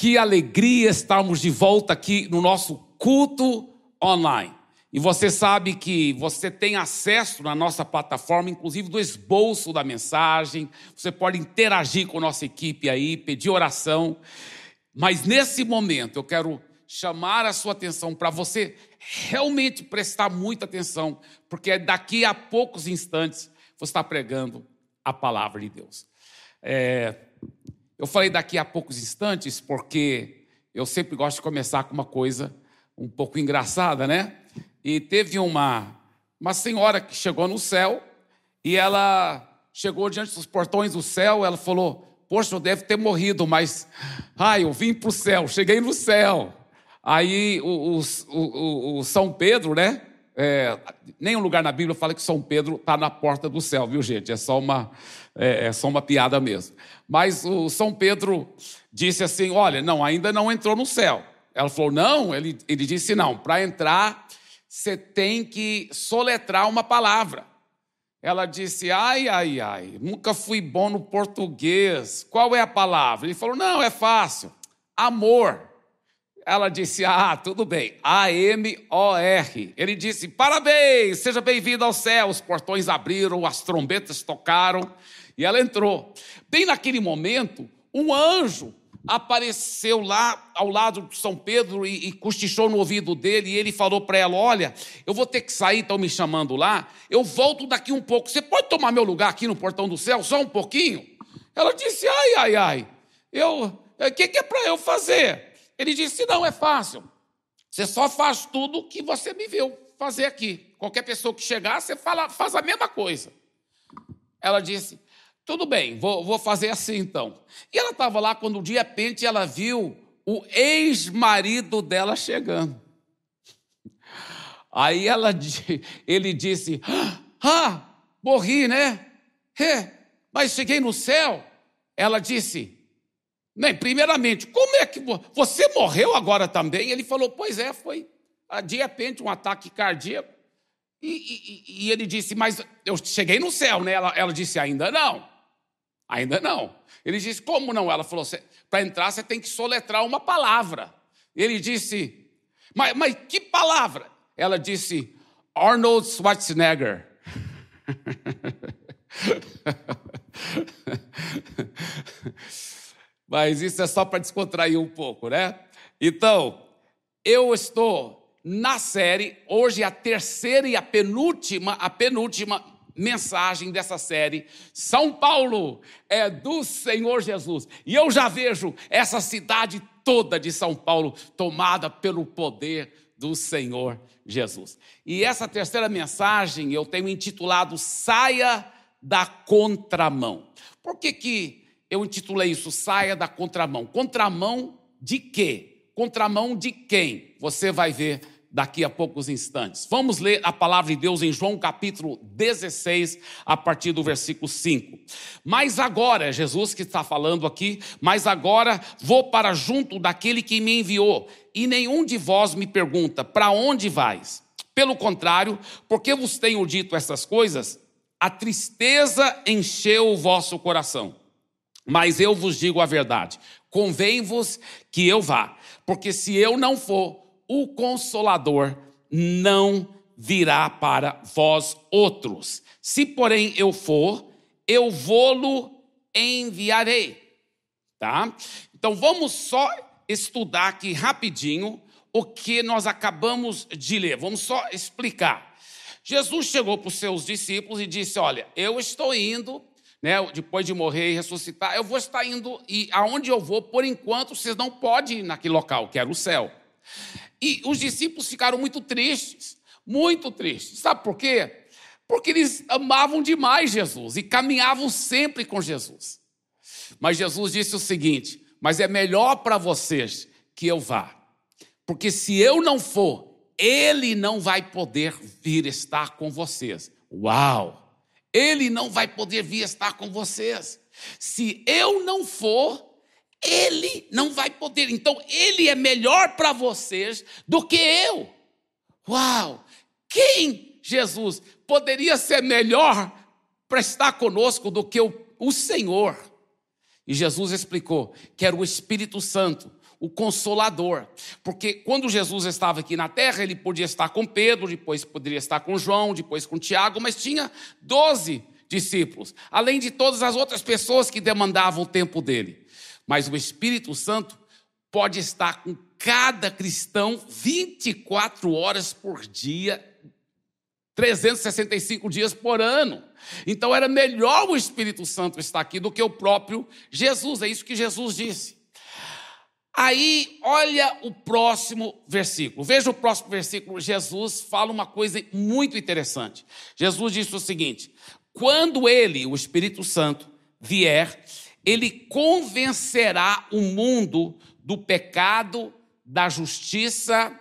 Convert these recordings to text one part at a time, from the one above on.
Que alegria estarmos de volta aqui no nosso culto online. E você sabe que você tem acesso na nossa plataforma, inclusive do esboço da mensagem. Você pode interagir com a nossa equipe aí, pedir oração. Mas nesse momento eu quero chamar a sua atenção para você realmente prestar muita atenção, porque daqui a poucos instantes você está pregando a palavra de Deus. É, eu falei daqui a poucos instantes porque eu sempre gosto de começar com uma coisa um pouco engraçada, né? E teve uma, uma senhora que chegou no céu e ela chegou diante dos portões do céu, ela falou: Poxa, eu deve ter morrido, mas ai, eu vim para o céu, cheguei no céu. Aí o, o, o, o São Pedro, né? É, nenhum lugar na Bíblia fala que São Pedro está na porta do céu, viu, gente? É só uma, é, é, só uma piada mesmo. Mas o São Pedro disse assim: Olha, não, ainda não entrou no céu. Ela falou: Não, ele, ele disse: Não, para entrar, você tem que soletrar uma palavra. Ela disse: Ai, ai, ai, nunca fui bom no português. Qual é a palavra? Ele falou: Não, é fácil. Amor. Ela disse: Ah, tudo bem. A-M-O-R. Ele disse: Parabéns, seja bem-vindo ao céu. Os portões abriram, as trombetas tocaram e ela entrou. Bem naquele momento, um anjo apareceu lá ao lado de São Pedro e, e cochichou no ouvido dele. E ele falou para ela: Olha, eu vou ter que sair, estão me chamando lá. Eu volto daqui um pouco. Você pode tomar meu lugar aqui no portão do céu, só um pouquinho? Ela disse: Ai, ai, ai. Eu, o que, que é para eu fazer? Ele disse: Não, é fácil. Você só faz tudo o que você me viu fazer aqui. Qualquer pessoa que chegar, você fala, faz a mesma coisa. Ela disse: Tudo bem, vou, vou fazer assim então. E ela estava lá quando de repente ela viu o ex-marido dela chegando. Aí ela, ele disse: Ah, morri, né? É, mas cheguei no céu. Ela disse: Bem, primeiramente, como é que você morreu agora também? Ele falou: Pois é, foi de repente um ataque cardíaco. E, e, e ele disse: Mas eu cheguei no céu, né? Ela, ela disse: Ainda não. Ainda não. Ele disse: Como não? Ela falou: Para entrar você tem que soletrar uma palavra. Ele disse: Mas, mas que palavra? Ela disse: Arnold Schwarzenegger. Mas isso é só para descontrair um pouco, né? Então, eu estou na série, hoje é a terceira e a penúltima, a penúltima mensagem dessa série. São Paulo é do Senhor Jesus. E eu já vejo essa cidade toda de São Paulo tomada pelo poder do Senhor Jesus. E essa terceira mensagem eu tenho intitulado Saia da Contramão. Por que que eu intitulei isso Saia da Contramão. Contramão de quê? Contramão de quem? Você vai ver daqui a poucos instantes. Vamos ler a palavra de Deus em João capítulo 16, a partir do versículo 5. Mas agora, Jesus que está falando aqui, mas agora vou para junto daquele que me enviou, e nenhum de vós me pergunta: para onde vais? Pelo contrário, porque vos tenho dito essas coisas, a tristeza encheu o vosso coração. Mas eu vos digo a verdade: convém-vos que eu vá, porque se eu não for, o consolador não virá para vós outros. Se, porém, eu for, eu vou-lo enviarei. Tá? Então vamos só estudar aqui rapidinho o que nós acabamos de ler. Vamos só explicar. Jesus chegou para os seus discípulos e disse: Olha, eu estou indo né, depois de morrer e ressuscitar, eu vou estar indo, e aonde eu vou, por enquanto, vocês não podem ir naquele local, que era o céu. E os discípulos ficaram muito tristes, muito tristes. Sabe por quê? Porque eles amavam demais Jesus e caminhavam sempre com Jesus. Mas Jesus disse o seguinte: Mas é melhor para vocês que eu vá, porque se eu não for, ele não vai poder vir estar com vocês. Uau! Ele não vai poder vir estar com vocês. Se eu não for, ele não vai poder. Então, ele é melhor para vocês do que eu. Uau! Quem, Jesus, poderia ser melhor para estar conosco do que o, o Senhor? E Jesus explicou que era o Espírito Santo, o Consolador. Porque quando Jesus estava aqui na terra, ele podia estar com Pedro, depois poderia estar com João, depois com Tiago, mas tinha doze discípulos, além de todas as outras pessoas que demandavam o tempo dele. Mas o Espírito Santo pode estar com cada cristão 24 horas por dia, 365 dias por ano. Então era melhor o Espírito Santo estar aqui do que o próprio Jesus. É isso que Jesus disse. Aí, olha o próximo versículo. Veja o próximo versículo. Jesus fala uma coisa muito interessante. Jesus disse o seguinte: quando ele, o Espírito Santo, vier, ele convencerá o mundo do pecado, da justiça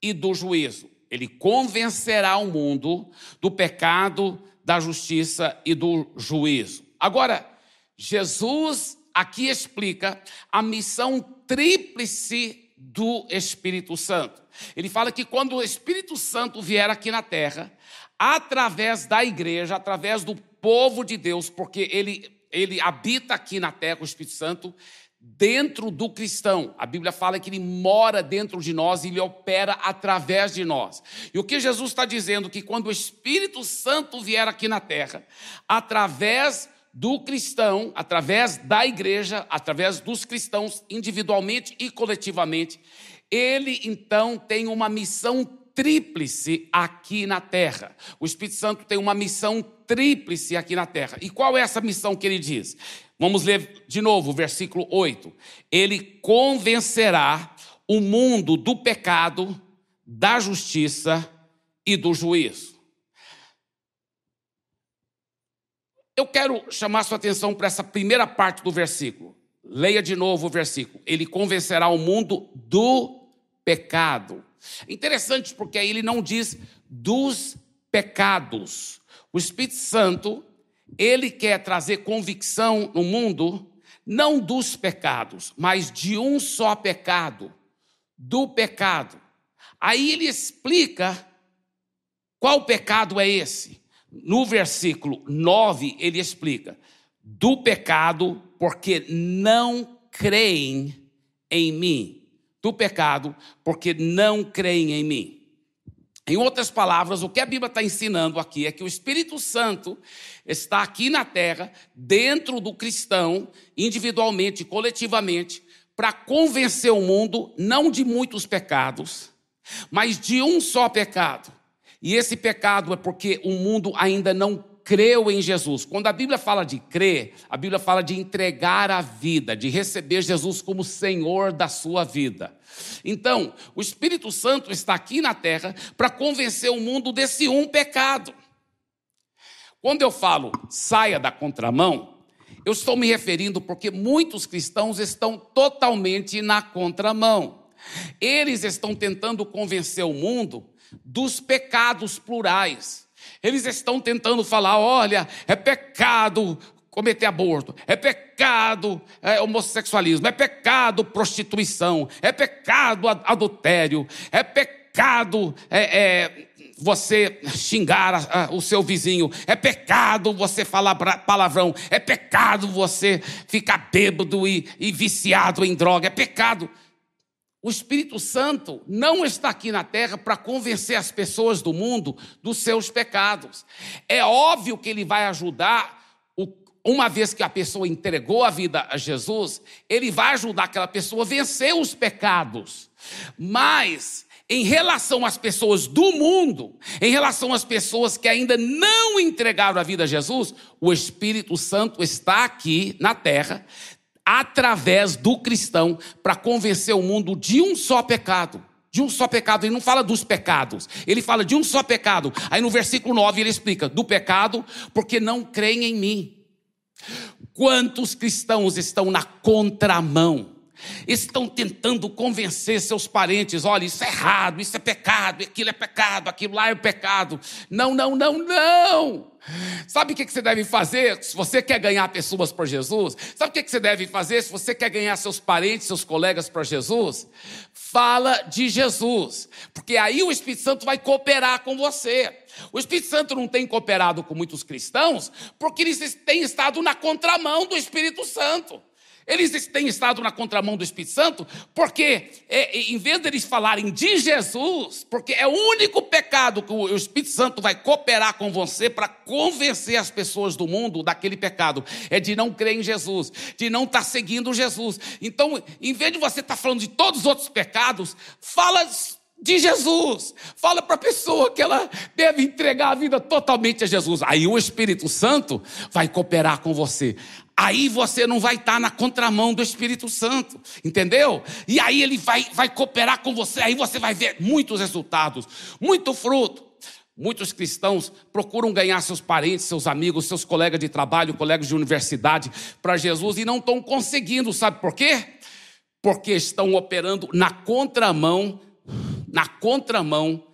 e do juízo. Ele convencerá o mundo do pecado, da justiça e do juízo. Agora, Jesus aqui explica a missão tríplice do Espírito Santo. Ele fala que quando o Espírito Santo vier aqui na terra, através da igreja, através do povo de Deus, porque ele, ele habita aqui na terra, o Espírito Santo, dentro do cristão. A Bíblia fala que ele mora dentro de nós e ele opera através de nós. E o que Jesus está dizendo? Que quando o Espírito Santo vier aqui na terra, através do cristão, através da igreja, através dos cristãos, individualmente e coletivamente, ele então tem uma missão tríplice aqui na terra. O Espírito Santo tem uma missão tríplice aqui na terra. E qual é essa missão que ele diz? Vamos ler de novo o versículo 8. Ele convencerá o mundo do pecado, da justiça e do juízo. Eu quero chamar sua atenção para essa primeira parte do versículo. Leia de novo o versículo. Ele convencerá o mundo do pecado. Interessante porque aí ele não diz dos pecados. O Espírito Santo, ele quer trazer convicção no mundo não dos pecados, mas de um só pecado, do pecado. Aí ele explica qual pecado é esse no versículo 9, ele explica: do pecado, porque não creem em mim. Do pecado, porque não creem em mim. Em outras palavras, o que a Bíblia está ensinando aqui é que o Espírito Santo está aqui na terra, dentro do cristão, individualmente, coletivamente, para convencer o mundo não de muitos pecados, mas de um só pecado e esse pecado é porque o mundo ainda não creu em Jesus. Quando a Bíblia fala de crer, a Bíblia fala de entregar a vida, de receber Jesus como Senhor da sua vida. Então, o Espírito Santo está aqui na terra para convencer o mundo desse um pecado. Quando eu falo saia da contramão, eu estou me referindo porque muitos cristãos estão totalmente na contramão. Eles estão tentando convencer o mundo dos pecados plurais. Eles estão tentando falar: olha, é pecado cometer aborto, é pecado é, homossexualismo, é pecado prostituição, é pecado adultério, é pecado é, é, você xingar a, a, o seu vizinho, é pecado você falar palavrão, é pecado você ficar bêbado e, e viciado em droga, é pecado. O Espírito Santo não está aqui na terra para convencer as pessoas do mundo dos seus pecados. É óbvio que ele vai ajudar, uma vez que a pessoa entregou a vida a Jesus, ele vai ajudar aquela pessoa a vencer os pecados. Mas, em relação às pessoas do mundo, em relação às pessoas que ainda não entregaram a vida a Jesus, o Espírito Santo está aqui na terra através do cristão para convencer o mundo de um só pecado. De um só pecado, ele não fala dos pecados, ele fala de um só pecado. Aí no versículo 9 ele explica: do pecado, porque não creem em mim. Quantos cristãos estão na contramão? Estão tentando convencer seus parentes: olha, isso é errado, isso é pecado, aquilo é pecado, aquilo lá é pecado. Não, não, não, não. Sabe o que você deve fazer se você quer ganhar pessoas para Jesus? Sabe o que você deve fazer se você quer ganhar seus parentes, seus colegas para Jesus? Fala de Jesus, porque aí o Espírito Santo vai cooperar com você. O Espírito Santo não tem cooperado com muitos cristãos porque eles têm estado na contramão do Espírito Santo. Eles têm estado na contramão do Espírito Santo porque, é, em vez deles falarem de Jesus, porque é o único pecado que o Espírito Santo vai cooperar com você para convencer as pessoas do mundo daquele pecado, é de não crer em Jesus, de não estar tá seguindo Jesus. Então, em vez de você estar tá falando de todos os outros pecados, fala de Jesus. Fala para a pessoa que ela deve entregar a vida totalmente a Jesus. Aí o Espírito Santo vai cooperar com você. Aí você não vai estar na contramão do Espírito Santo, entendeu? E aí ele vai, vai cooperar com você, aí você vai ver muitos resultados, muito fruto. Muitos cristãos procuram ganhar seus parentes, seus amigos, seus colegas de trabalho, colegas de universidade para Jesus e não estão conseguindo, sabe por quê? Porque estão operando na contramão, na contramão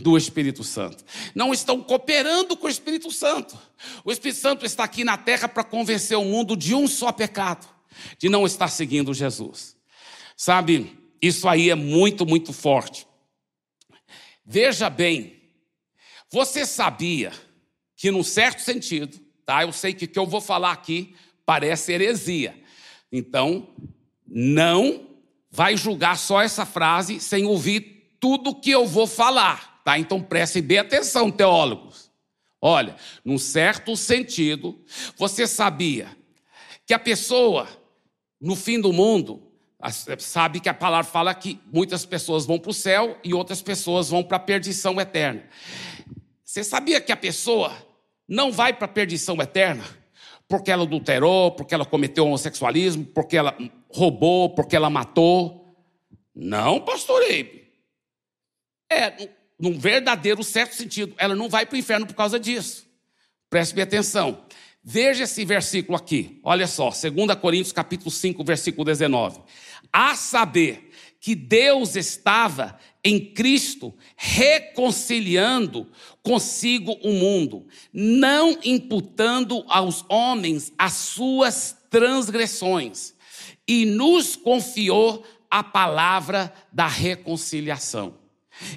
do Espírito Santo. Não estão cooperando com o Espírito Santo. O Espírito Santo está aqui na terra para convencer o mundo de um só pecado, de não estar seguindo Jesus. Sabe, isso aí é muito, muito forte. Veja bem, você sabia que, num certo sentido, tá? Eu sei que o que eu vou falar aqui parece heresia. Então, não vai julgar só essa frase sem ouvir tudo que eu vou falar. Tá? Então prestem bem atenção, teólogos. Olha, num certo sentido, você sabia que a pessoa, no fim do mundo, sabe que a palavra fala que muitas pessoas vão para o céu e outras pessoas vão para a perdição eterna. Você sabia que a pessoa não vai para a perdição eterna porque ela adulterou, porque ela cometeu homossexualismo, porque ela roubou, porque ela matou? Não, pastor Eibe. É, num verdadeiro certo sentido. Ela não vai para o inferno por causa disso. Preste atenção. Veja esse versículo aqui. Olha só, 2 Coríntios capítulo 5, versículo 19. A saber que Deus estava em Cristo reconciliando consigo o mundo, não imputando aos homens as suas transgressões, e nos confiou a palavra da reconciliação.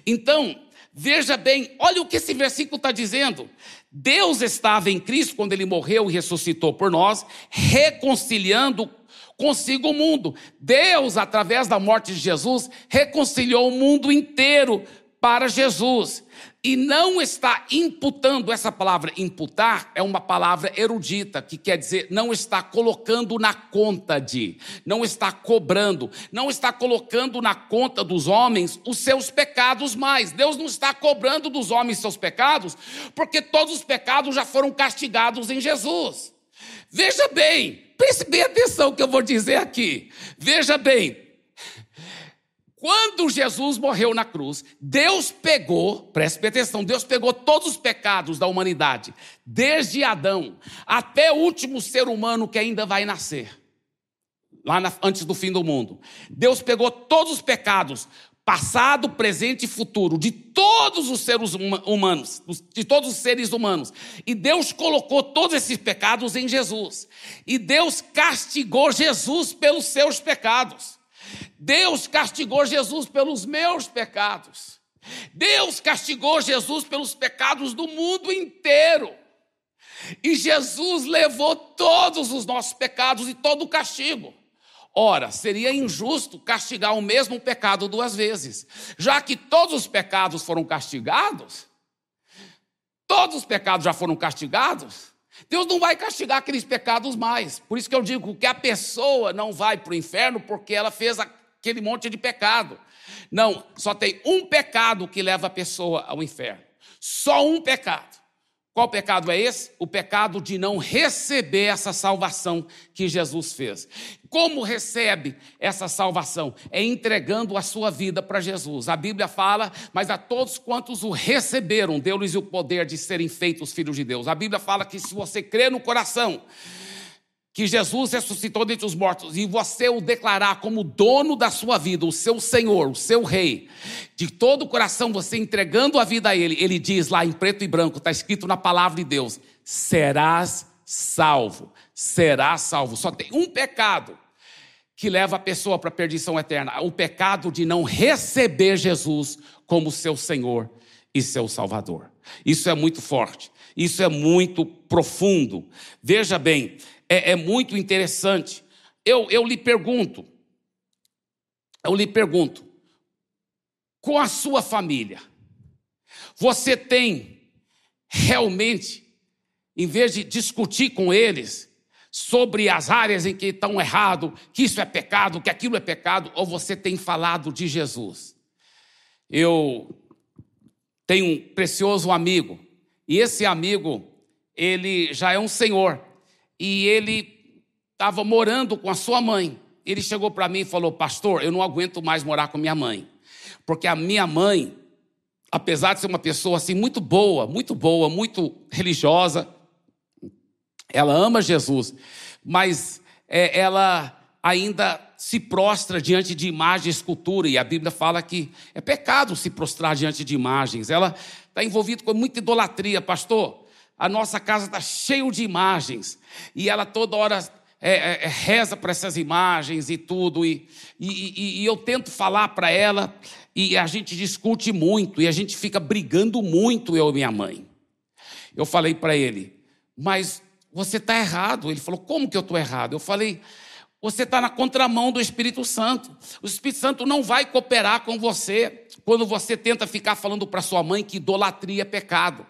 Então, Veja bem, olha o que esse versículo está dizendo. Deus estava em Cristo quando ele morreu e ressuscitou por nós, reconciliando consigo o mundo. Deus, através da morte de Jesus, reconciliou o mundo inteiro para Jesus e não está imputando, essa palavra imputar é uma palavra erudita, que quer dizer não está colocando na conta de, não está cobrando, não está colocando na conta dos homens os seus pecados mais. Deus não está cobrando dos homens seus pecados, porque todos os pecados já foram castigados em Jesus. Veja bem, preste bem atenção que eu vou dizer aqui. Veja bem, quando Jesus morreu na cruz, Deus pegou, preste atenção, Deus pegou todos os pecados da humanidade, desde Adão até o último ser humano que ainda vai nascer, lá na, antes do fim do mundo. Deus pegou todos os pecados, passado, presente e futuro, de todos os seres humanos, de todos os seres humanos. E Deus colocou todos esses pecados em Jesus. E Deus castigou Jesus pelos seus pecados. Deus castigou Jesus pelos meus pecados. Deus castigou Jesus pelos pecados do mundo inteiro. E Jesus levou todos os nossos pecados e todo o castigo. Ora, seria injusto castigar o mesmo pecado duas vezes, já que todos os pecados foram castigados, todos os pecados já foram castigados, Deus não vai castigar aqueles pecados mais. Por isso que eu digo que a pessoa não vai para o inferno porque ela fez aquele monte de pecado. Não, só tem um pecado que leva a pessoa ao inferno. Só um pecado. Qual pecado é esse? O pecado de não receber essa salvação que Jesus fez. Como recebe essa salvação? É entregando a sua vida para Jesus. A Bíblia fala, mas a todos quantos o receberam, deu-lhes o poder de serem feitos filhos de Deus. A Bíblia fala que se você crê no coração, que Jesus ressuscitou dentre os mortos e você o declarar como dono da sua vida, o seu Senhor, o seu Rei, de todo o coração você entregando a vida a Ele, Ele diz lá em preto e branco, está escrito na palavra de Deus: serás salvo, serás salvo. Só tem um pecado que leva a pessoa para a perdição eterna: o pecado de não receber Jesus como seu Senhor e seu Salvador. Isso é muito forte, isso é muito profundo. Veja bem, é, é muito interessante eu, eu lhe pergunto, eu lhe pergunto, com a sua família, você tem realmente, em vez de discutir com eles sobre as áreas em que estão errado, que isso é pecado, que aquilo é pecado, ou você tem falado de Jesus? Eu tenho um precioso amigo, e esse amigo, ele já é um senhor, e ele estava morando com a sua mãe. Ele chegou para mim e falou: Pastor, eu não aguento mais morar com minha mãe, porque a minha mãe, apesar de ser uma pessoa assim muito boa, muito boa, muito religiosa, ela ama Jesus, mas é, ela ainda se prostra diante de imagem e escultura, e a Bíblia fala que é pecado se prostrar diante de imagens. Ela está envolvida com muita idolatria, pastor. A nossa casa está cheio de imagens, e ela toda hora é, é, é reza para essas imagens e tudo, e, e, e eu tento falar para ela, e a gente discute muito, e a gente fica brigando muito, eu e minha mãe. Eu falei para ele, mas você está errado. Ele falou, como que eu estou errado? Eu falei, você está na contramão do Espírito Santo. O Espírito Santo não vai cooperar com você quando você tenta ficar falando para sua mãe que idolatria é pecado.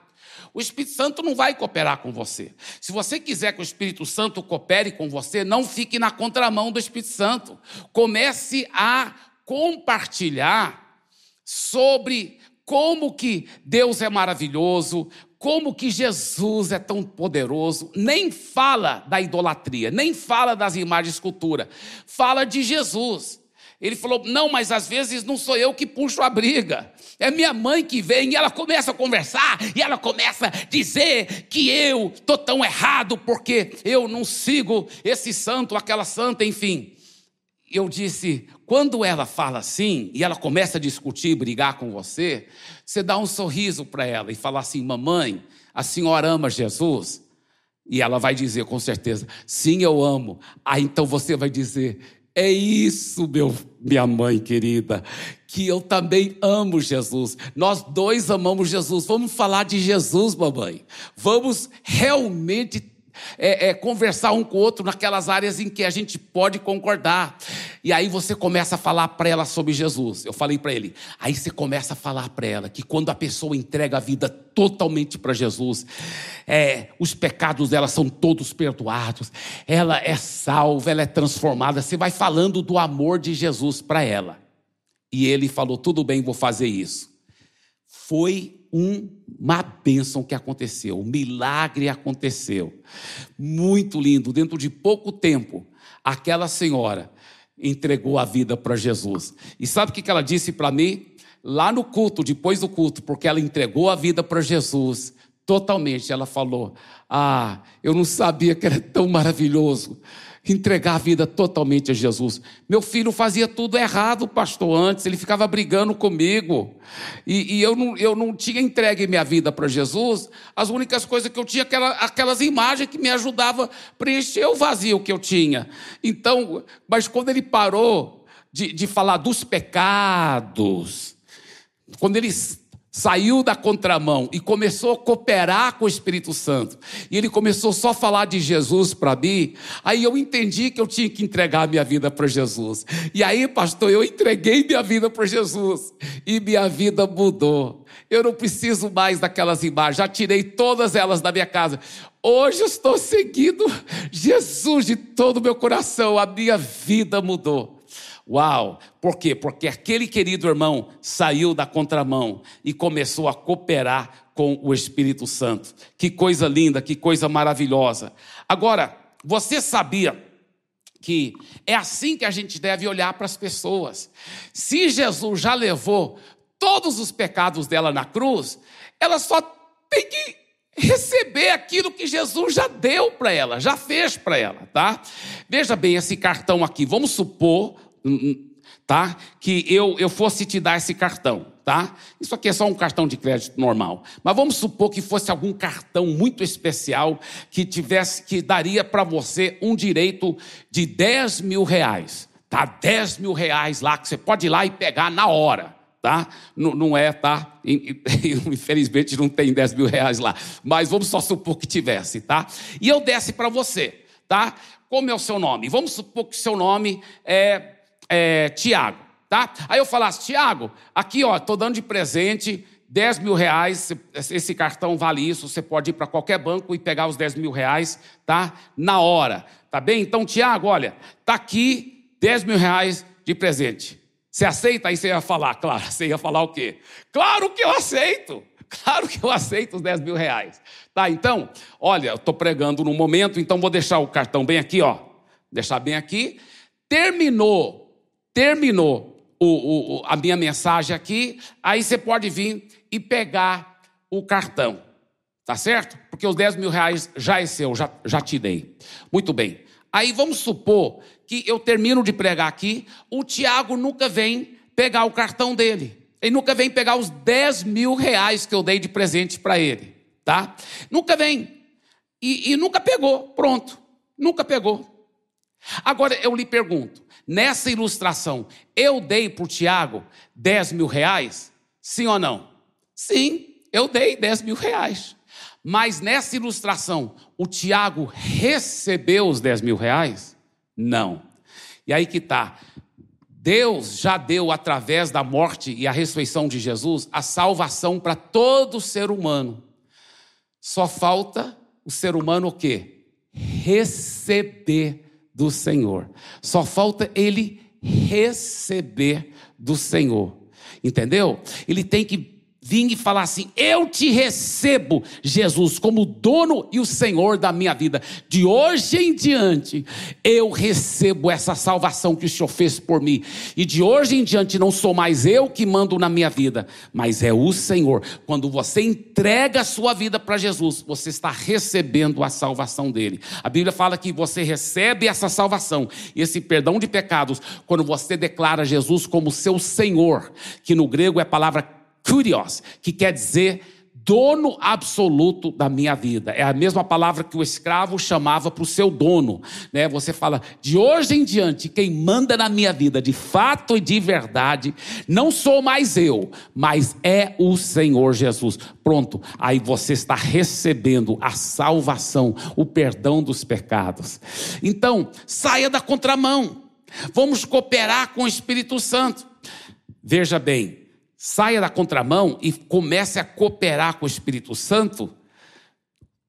O Espírito Santo não vai cooperar com você. Se você quiser que o Espírito Santo coopere com você, não fique na contramão do Espírito Santo. Comece a compartilhar sobre como que Deus é maravilhoso, como que Jesus é tão poderoso, nem fala da idolatria, nem fala das imagens de escultura, fala de Jesus. Ele falou: Não, mas às vezes não sou eu que puxo a briga, é minha mãe que vem e ela começa a conversar e ela começa a dizer que eu estou tão errado porque eu não sigo esse santo, aquela santa, enfim. Eu disse: quando ela fala assim e ela começa a discutir, brigar com você, você dá um sorriso para ela e fala assim: Mamãe, a senhora ama Jesus? E ela vai dizer com certeza: Sim, eu amo. Aí então você vai dizer: É isso, meu, minha mãe querida, que eu também amo Jesus. Nós dois amamos Jesus. Vamos falar de Jesus, mamãe. Vamos realmente é, é, conversar um com o outro naquelas áreas em que a gente pode concordar. E aí você começa a falar para ela sobre Jesus. Eu falei para ele. Aí você começa a falar para ela que quando a pessoa entrega a vida totalmente para Jesus, é, os pecados dela são todos perdoados, ela é salva, ela é transformada. Você vai falando do amor de Jesus para ela. E ele falou: tudo bem, vou fazer isso. Foi uma bênção que aconteceu, um milagre aconteceu. Muito lindo, dentro de pouco tempo, aquela senhora entregou a vida para Jesus. E sabe o que ela disse para mim? Lá no culto, depois do culto, porque ela entregou a vida para Jesus totalmente, ela falou: Ah, eu não sabia que era tão maravilhoso entregar a vida totalmente a Jesus. Meu filho fazia tudo errado, pastor, antes, ele ficava brigando comigo, e, e eu, não, eu não tinha entregue minha vida para Jesus, as únicas coisas que eu tinha, aquela, aquelas imagens que me ajudavam a preencher o vazio que eu tinha. Então, mas quando ele parou de, de falar dos pecados, quando ele saiu da contramão e começou a cooperar com o Espírito Santo, e ele começou só a falar de Jesus para mim, aí eu entendi que eu tinha que entregar minha vida para Jesus. E aí, pastor, eu entreguei minha vida para Jesus e minha vida mudou. Eu não preciso mais daquelas imagens, já tirei todas elas da minha casa. Hoje eu estou seguindo Jesus de todo o meu coração, a minha vida mudou. Uau! Por quê? Porque aquele querido irmão saiu da contramão e começou a cooperar com o Espírito Santo. Que coisa linda, que coisa maravilhosa. Agora, você sabia que é assim que a gente deve olhar para as pessoas. Se Jesus já levou todos os pecados dela na cruz, ela só tem que receber aquilo que Jesus já deu para ela, já fez para ela, tá? Veja bem esse cartão aqui. Vamos supor tá? Que eu, eu fosse te dar esse cartão, tá? Isso aqui é só um cartão de crédito normal. Mas vamos supor que fosse algum cartão muito especial que tivesse, que daria para você um direito de 10 mil reais. Tá? 10 mil reais lá, que você pode ir lá e pegar na hora. Tá? Não, não é, tá? Infelizmente não tem 10 mil reais lá. Mas vamos só supor que tivesse, tá? E eu desse para você. tá? Como é o seu nome? Vamos supor que seu nome é, é Tiago, tá? Aí eu falasse, Tiago, aqui ó, estou dando de presente 10 mil reais, esse cartão vale isso, você pode ir para qualquer banco e pegar os 10 mil reais, tá? Na hora, tá bem? Então, Tiago, olha, tá aqui 10 mil reais de presente. Você aceita? Aí você ia falar, claro, você ia falar o quê? Claro que eu aceito! Claro que eu aceito os 10 mil reais. Tá, então, olha, eu estou pregando no momento, então vou deixar o cartão bem aqui, ó. Deixar bem aqui. Terminou, terminou o, o, a minha mensagem aqui, aí você pode vir e pegar o cartão. Tá certo? Porque os 10 mil reais já é seu, já, já te dei. Muito bem. Aí vamos supor que eu termino de pregar aqui, o Tiago nunca vem pegar o cartão dele. Ele nunca vem pegar os 10 mil reais que eu dei de presente para ele, tá? Nunca vem. E, e nunca pegou, pronto. Nunca pegou. Agora eu lhe pergunto: nessa ilustração, eu dei para o Tiago 10 mil reais? Sim ou não? Sim, eu dei 10 mil reais. Mas nessa ilustração, o Tiago recebeu os 10 mil reais? Não. E aí que está. Deus já deu, através da morte e a ressurreição de Jesus, a salvação para todo ser humano. Só falta o ser humano o quê? Receber do Senhor. Só falta ele receber do Senhor. Entendeu? Ele tem que vir e falar assim: Eu te recebo, Jesus, como dono e o Senhor da minha vida. De hoje em diante, eu recebo essa salvação que o Senhor fez por mim. E de hoje em diante, não sou mais eu que mando na minha vida, mas é o Senhor. Quando você entrega a sua vida para Jesus, você está recebendo a salvação dele. A Bíblia fala que você recebe essa salvação esse perdão de pecados quando você declara Jesus como seu Senhor, que no grego é a palavra Kurios, que quer dizer dono absoluto da minha vida. É a mesma palavra que o escravo chamava para o seu dono. Né? Você fala, de hoje em diante, quem manda na minha vida, de fato e de verdade, não sou mais eu, mas é o Senhor Jesus. Pronto, aí você está recebendo a salvação, o perdão dos pecados. Então, saia da contramão. Vamos cooperar com o Espírito Santo. Veja bem, saia da contramão e comece a cooperar com o Espírito Santo,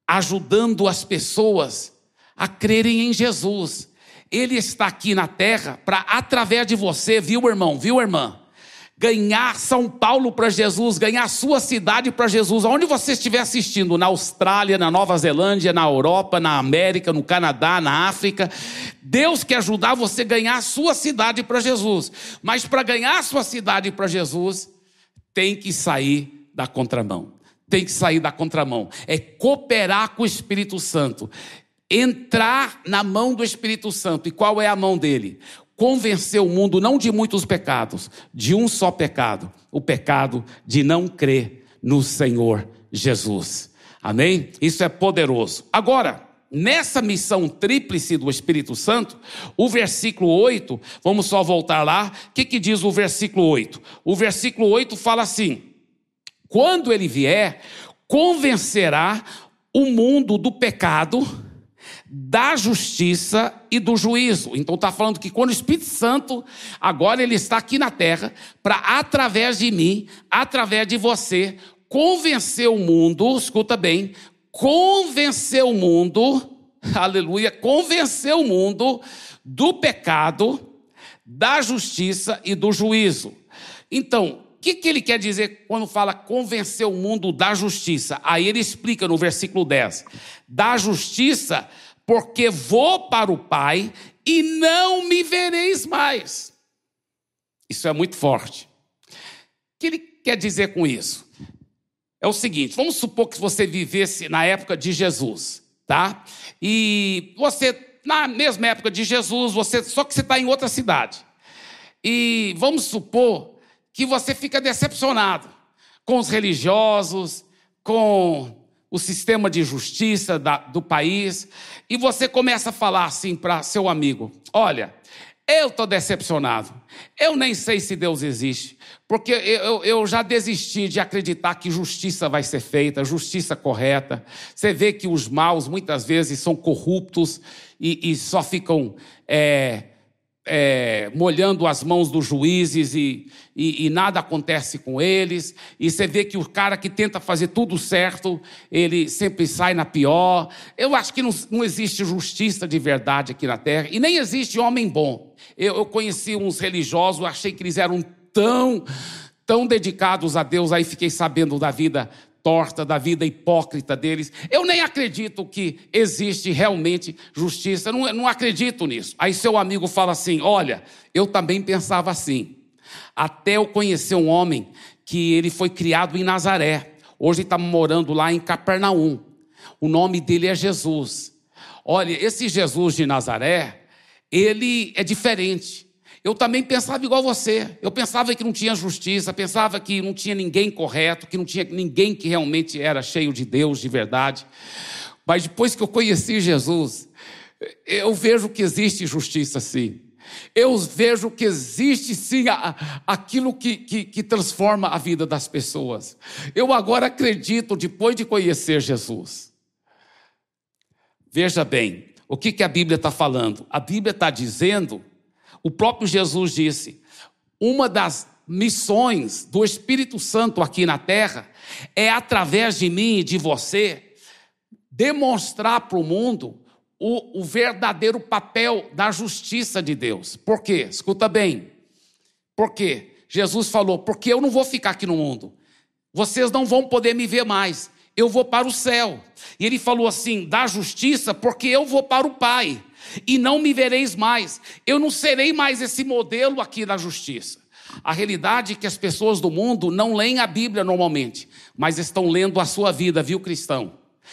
ajudando as pessoas a crerem em Jesus. Ele está aqui na terra para, através de você, viu, irmão, viu, irmã? Ganhar São Paulo para Jesus, ganhar sua cidade para Jesus, aonde você estiver assistindo, na Austrália, na Nova Zelândia, na Europa, na América, no Canadá, na África, Deus quer ajudar você a ganhar sua cidade para Jesus, mas para ganhar sua cidade para Jesus, tem que sair da contramão. Tem que sair da contramão. É cooperar com o Espírito Santo. Entrar na mão do Espírito Santo. E qual é a mão dele? Convencer o mundo não de muitos pecados, de um só pecado: o pecado de não crer no Senhor Jesus. Amém? Isso é poderoso. Agora, nessa missão tríplice do Espírito Santo, o versículo 8, vamos só voltar lá, o que, que diz o versículo 8? O versículo 8 fala assim: quando ele vier, convencerá o mundo do pecado, da justiça e do juízo. Então está falando que quando o Espírito Santo, agora ele está aqui na terra, para através de mim, através de você, convencer o mundo, escuta bem, convencer o mundo, aleluia, convencer o mundo do pecado, da justiça e do juízo. Então, o que, que ele quer dizer quando fala convencer o mundo da justiça? Aí ele explica no versículo 10: da justiça, porque vou para o Pai e não me vereis mais. Isso é muito forte. O que ele quer dizer com isso? É o seguinte: vamos supor que você vivesse na época de Jesus, tá? E você, na mesma época de Jesus, você só que você está em outra cidade. E vamos supor que você fica decepcionado com os religiosos, com o sistema de justiça da, do país, e você começa a falar assim para seu amigo: olha, Eu estou decepcionado. Eu nem sei se Deus existe, porque eu, eu, já desisti de acreditar que justiça vai ser feita, justiça correta. Você vê que os maus muitas vezes são corruptos e, e só ficam é, é, molhando as mãos dos juízes e, e, e, nada acontece com eles. E você vê que o cara que tenta fazer tudo certo, ele sempre sai na pior. Eu acho que não, não existe justiça de verdade aqui na terra e nem existe homem bom. Eu, eu conheci uns religiosos, achei que eles eram tão, tão dedicados a Deus, aí fiquei sabendo da vida torta, da vida hipócrita deles. Eu nem acredito que existe realmente justiça, não, não acredito nisso. Aí seu amigo fala assim: Olha, eu também pensava assim, até eu conhecer um homem que ele foi criado em Nazaré, hoje está morando lá em Capernaum. O nome dele é Jesus. Olha, esse Jesus de Nazaré, ele é diferente. Eu também pensava igual você. Eu pensava que não tinha justiça, pensava que não tinha ninguém correto, que não tinha ninguém que realmente era cheio de Deus de verdade. Mas depois que eu conheci Jesus, eu vejo que existe justiça sim. Eu vejo que existe sim aquilo que, que, que, transforma a vida das pessoas. Eu agora acredito, depois de conhecer Jesus. Veja bem, o que, que a Bíblia está falando? A Bíblia está dizendo o próprio Jesus disse: uma das missões do Espírito Santo aqui na terra é, através de mim e de você, demonstrar para o mundo o, o, verdadeiro papel da justiça de Deus. Por quê? Escuta bem. Por quê? Jesus falou: porque eu não vou ficar aqui no mundo. Vocês não vão poder me ver mais. Eu vou para o céu. E ele falou assim: da justiça, porque eu vou para o Pai e não me vereis mais. Eu não serei mais esse modelo aqui da justiça. A realidade é que as pessoas do mundo não leem a Bíblia normalmente, mas estão lendo a sua vida, viu, cristão?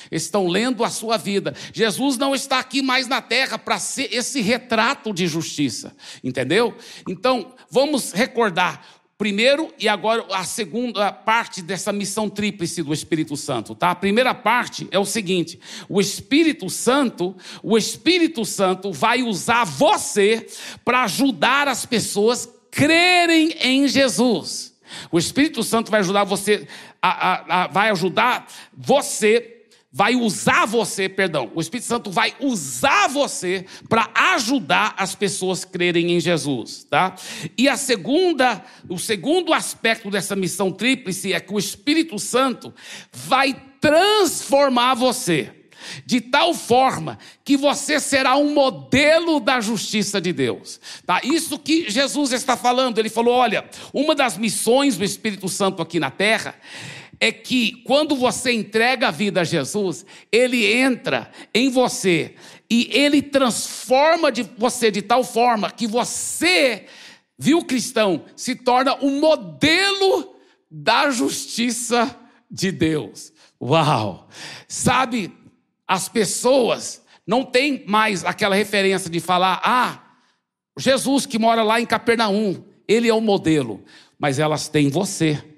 Estão lendo a sua vida. Jesus não está aqui mais na terra para ser esse retrato de justiça, entendeu? Então, vamos recordar Primeiro e agora a segunda parte dessa missão tríplice do Espírito Santo, tá? A primeira parte é o seguinte: o Espírito Santo, o Espírito Santo vai usar você para ajudar as pessoas crerem em Jesus. O Espírito Santo vai ajudar você, a, a, a, vai ajudar você vai usar você, perdão, o Espírito Santo vai usar você para ajudar as pessoas a crerem em Jesus, tá? E a segunda, o segundo aspecto dessa missão tríplice é que o Espírito Santo vai transformar você de tal forma que você será um modelo da justiça de Deus. Tá? Isso que Jesus está falando, ele falou, olha, uma das missões do Espírito Santo aqui na terra é que quando você entrega a vida a Jesus, ele entra em você e ele transforma de você de tal forma que você, viu, cristão, se torna um modelo da justiça de Deus. Uau! Sabe, as pessoas não têm mais aquela referência de falar, ah, Jesus que mora lá em Capernaum, ele é o modelo, mas elas têm você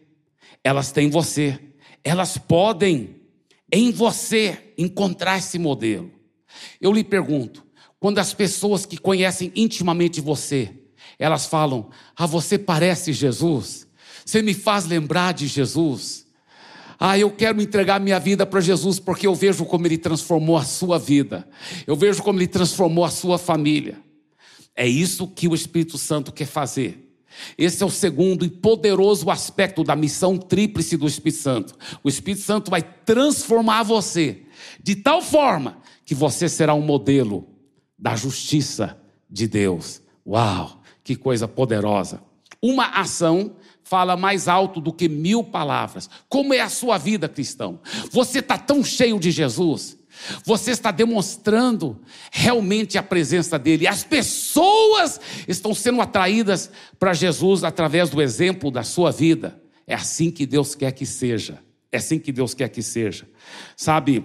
elas têm você. Elas podem, em você, encontrar esse modelo. Eu lhe pergunto, quando as pessoas que conhecem intimamente você, elas falam: Ah, você parece Jesus, você me faz lembrar de Jesus. Ah, eu quero entregar minha vida para Jesus porque eu vejo como Ele transformou a sua vida, eu vejo como Ele transformou a sua família. É isso que o Espírito Santo quer fazer. Esse é o segundo e poderoso aspecto da missão tríplice do Espírito Santo. O Espírito Santo vai transformar você de tal forma que você será um modelo da justiça de Deus. Uau, que coisa poderosa! Uma ação fala mais alto do que mil palavras. Como é a sua vida, cristão? Você está tão cheio de Jesus você está demonstrando realmente a presença dele. As pessoas estão sendo atraídas para Jesus através do exemplo da sua vida. É assim que Deus quer que seja. É assim que Deus quer que seja. Sabe,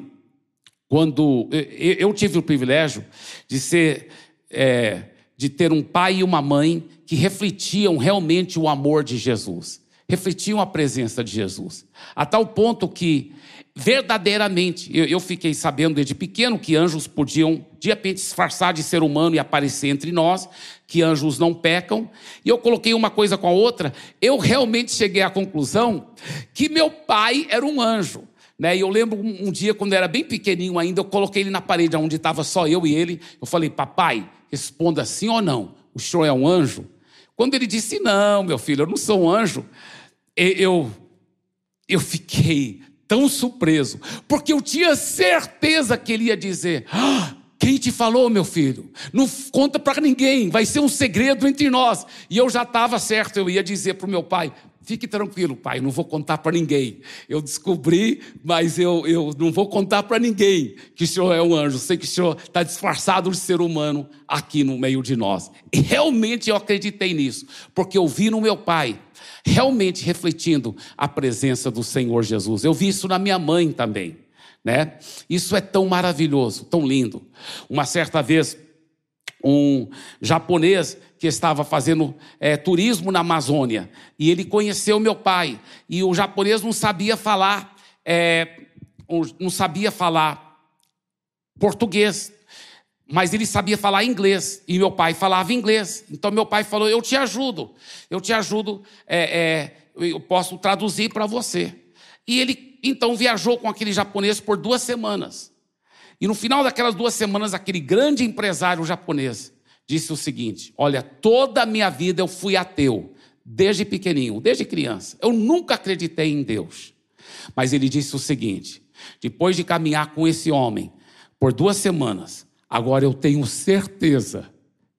quando eu tive o privilégio de ser, é, de ter um pai e uma mãe que refletiam realmente o amor de Jesus. refletiam a presença de Jesus. A tal ponto que, verdadeiramente, eu, eu, fiquei sabendo desde pequeno que anjos podiam, de repente, disfarçar de ser humano e aparecer entre nós, que anjos não pecam. E eu coloquei uma coisa com a outra, eu realmente cheguei à conclusão que meu pai era um anjo. Né? E eu lembro um, um dia, quando eu era bem pequenininho ainda, eu coloquei ele na parede onde estava só eu e ele. Eu falei, papai, responda sim ou não. O senhor é um anjo? Quando ele disse, não, meu filho, eu não sou um anjo, eu, eu fiquei tão surpreso, porque eu tinha certeza que ele ia dizer: ah, quem te falou, meu filho? Não conta para ninguém, vai ser um segredo entre nós. E eu já estava certo, eu ia dizer para o meu pai: Fique tranquilo, pai, não vou contar para ninguém. Eu descobri, mas eu, eu não vou contar para ninguém que o senhor é um anjo. Sei que o senhor está disfarçado de ser humano aqui no meio de nós. E realmente eu acreditei nisso, porque eu vi no meu pai, realmente refletindo a presença do Senhor Jesus. Eu vi isso na minha mãe também. Né? Isso é tão maravilhoso, tão lindo. Uma certa vez, um japonês que estava fazendo é, turismo na Amazônia e ele conheceu meu pai e o japonês não sabia falar é, não sabia falar português mas ele sabia falar inglês e meu pai falava inglês então meu pai falou eu te ajudo eu te ajudo é, é eu posso traduzir para você e ele então viajou com aquele japonês por duas semanas e no final daquelas duas semanas aquele grande empresário japonês disse o seguinte: Olha, toda a minha vida eu fui ateu, desde pequenininho, desde criança. Eu nunca acreditei em Deus. Mas ele disse o seguinte: depois de caminhar com esse homem por duas semanas, agora eu tenho certeza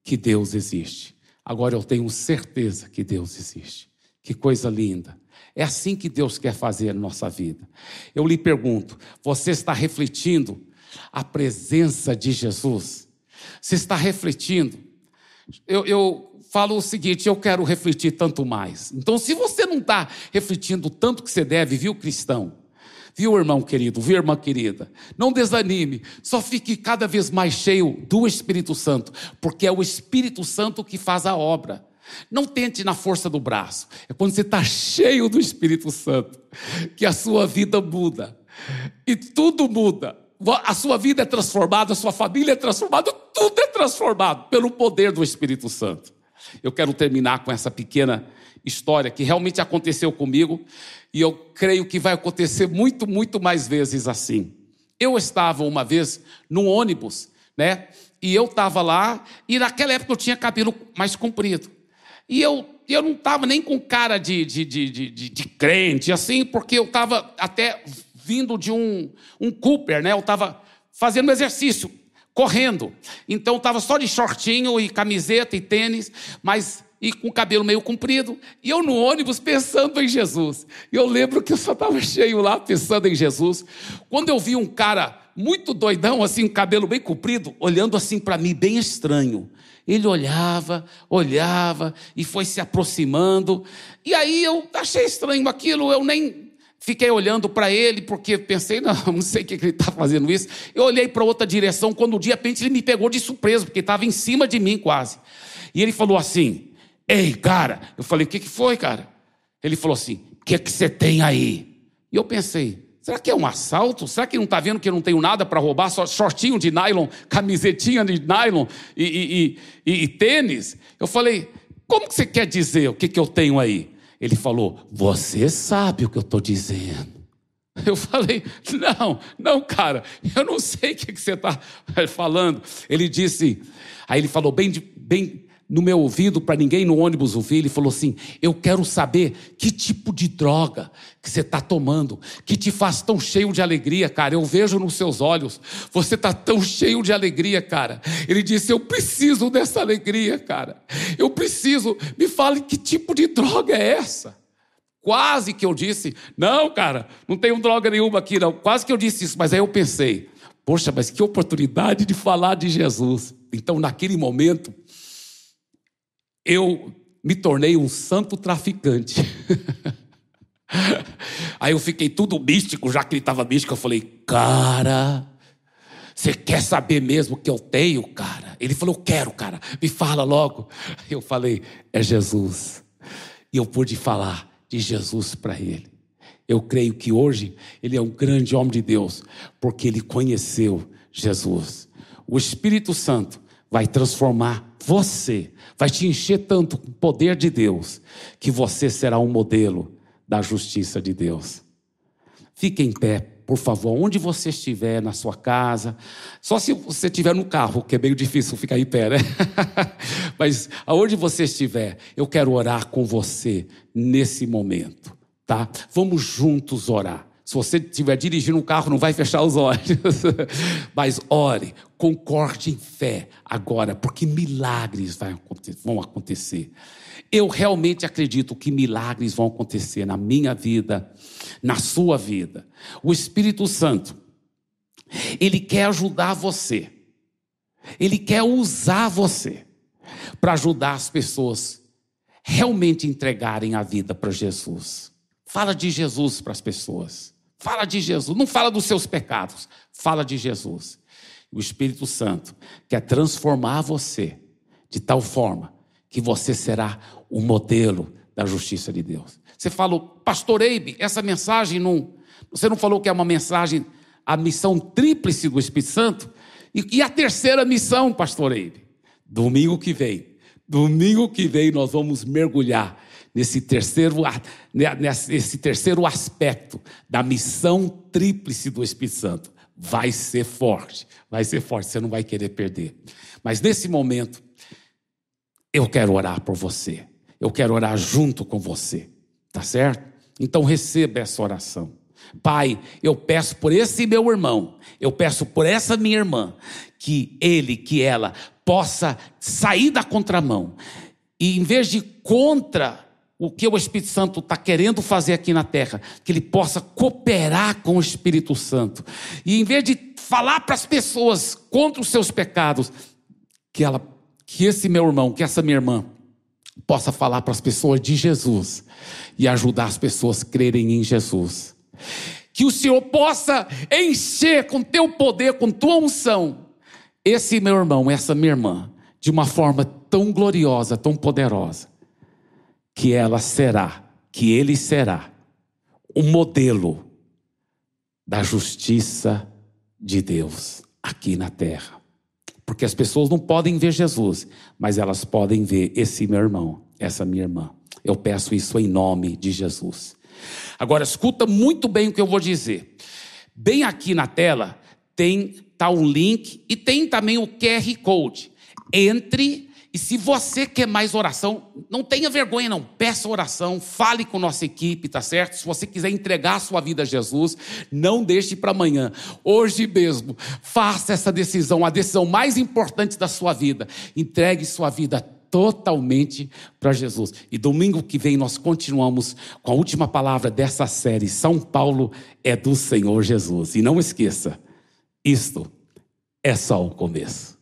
que Deus existe. Agora eu tenho certeza que Deus existe. Que coisa linda. É assim que Deus quer fazer na nossa vida. Eu lhe pergunto: você está refletindo a presença de Jesus? Você está refletindo? Eu, eu falo o seguinte: eu quero refletir tanto mais. Então, se você não está refletindo tanto que você deve, viu, cristão? Viu, irmão querido, viu, irmã querida? Não desanime, só fique cada vez mais cheio do Espírito Santo, porque é o Espírito Santo que faz a obra. Não tente na força do braço, é quando você está cheio do Espírito Santo que a sua vida muda e tudo muda a sua vida é transformada, a sua família é transformada, tudo é transformado pelo poder do Espírito Santo. Eu quero terminar com essa pequena história que realmente aconteceu comigo e eu creio que vai acontecer muito, muito mais vezes assim. Eu estava uma vez num ônibus, né? E eu estava lá e naquela época eu tinha cabelo mais comprido. E eu, eu não estava nem com cara de, de, de, de, de crente, assim, porque eu estava até vindo de um, um Cooper, né? Eu estava fazendo exercício, correndo. Então estava só de shortinho e camiseta e tênis, mas e com o cabelo meio comprido, e eu no ônibus pensando em Jesus. E eu lembro que eu só estava cheio lá pensando em Jesus. Quando eu vi um cara muito doidão, assim, cabelo bem comprido, olhando assim para mim, bem estranho. Ele olhava, olhava e foi se aproximando. E aí eu achei estranho aquilo, eu nem Fiquei olhando para ele, porque pensei, não, não sei o que ele está fazendo isso. Eu olhei para outra direção, quando de repente ele me pegou de surpresa, porque estava em cima de mim quase. E ele falou assim: Ei, cara. Eu falei: O que, que foi, cara? Ele falou assim: O que, que você tem aí? E eu pensei: Será que é um assalto? Será que não está vendo que eu não tenho nada para roubar? Só shortinho de nylon, camisetinha de nylon e, e, e, e, tênis? Eu falei: Como que você quer dizer o que, que eu tenho aí? Ele falou: Você sabe o que eu estou dizendo. Eu falei: Não, não, cara, eu não sei o que, você está falando. Ele disse, aí ele falou bem, bem no meu ouvido para ninguém no ônibus ouvir. Ele falou assim: Eu quero saber que tipo de droga que você está tomando, que te faz tão cheio de alegria, cara. Eu vejo nos seus olhos, você está tão cheio de alegria, cara. Ele disse: Eu preciso dessa alegria, cara. Eu preciso. Me fale que tipo de droga é essa. Quase que eu disse: Não, cara, não tenho droga nenhuma aqui, não. Quase que eu disse isso, mas aí eu pensei: Poxa, mas que oportunidade de falar de Jesus. Então, naquele momento, eu me tornei um santo traficante. Aí eu fiquei tudo místico, já que ele estava místico, eu falei, cara, você quer saber mesmo que eu tenho, cara? Ele falou, eu quero, cara, me fala logo. Eu falei, é Jesus. E eu pude falar, de Jesus para ele. Eu creio que hoje ele é um grande homem de Deus, porque ele conheceu Jesus. O Espírito Santo vai transformar você, vai te encher tanto com o poder de Deus, que você será um modelo da justiça de Deus. Fique em pé, por favor, onde você estiver, na sua casa. Só se você estiver no carro, que é meio difícil ficar em pé, né? Mas aonde você estiver, eu quero orar com você nesse momento, tá? Vamos juntos orar. Se você estiver dirigindo um carro, não vai fechar os olhos. Mas ore, concorde em fé agora, porque milagres vão acontecer. Eu realmente acredito que milagres vão acontecer na minha vida, na sua vida. O Espírito Santo, ele quer ajudar você. Ele quer usar você para ajudar as pessoas realmente entregarem a vida para Jesus. Fala de Jesus para as pessoas. Fala de Jesus, não fala dos seus pecados, fala de Jesus. O Espírito Santo quer transformar você de tal forma que você será o modelo da justiça de Deus. Você falou, pastor Eibe, essa mensagem não. Você não falou que é uma mensagem, a missão tríplice do Espírito Santo? E, e a terceira missão, pastor Eibe? Domingo que vem. Domingo que vem nós vamos mergulhar nesse terceiro, né, nesse terceiro aspecto da missão tríplice do Espírito Santo. Vai ser forte, vai ser forte, você não vai querer perder. Mas nesse momento, eu quero orar por você, eu quero orar junto com você, tá certo? Então receba essa oração. Pai, eu peço por esse meu irmão, eu peço por essa minha irmã, que ele, que ela possa sair da contramão e em vez de contra o que o Espírito Santo está querendo fazer aqui na terra, que ele possa cooperar com o Espírito Santo. E em vez de falar para as pessoas contra os seus pecados, que ela, que esse meu irmão, que essa minha irmã, possa falar para as pessoas de Jesus e ajudar as pessoas a crerem em Jesus. Que o Senhor possa encher com teu poder, com tua unção, esse meu irmão, essa minha irmã, de uma forma tão gloriosa, tão poderosa que ela será, que ele será, o modelo da justiça de Deus aqui na terra. Porque as pessoas não podem ver Jesus, mas elas podem ver esse meu irmão, essa minha irmã. Eu peço isso em nome de Jesus. Agora escuta muito bem o que eu vou dizer. Bem aqui na tela tem tá um link e tem também o QR Code. Entre e se você quer mais oração, não tenha vergonha, não. Peça oração, fale com nossa equipe, tá certo? Se você quiser entregar a sua vida a Jesus, não deixe para amanhã. Hoje mesmo, faça essa decisão, a decisão mais importante da sua vida. Entregue sua vida totalmente para Jesus. E domingo que vem nós continuamos com a última palavra dessa série. São Paulo é do Senhor Jesus. E não esqueça, isto é só o começo.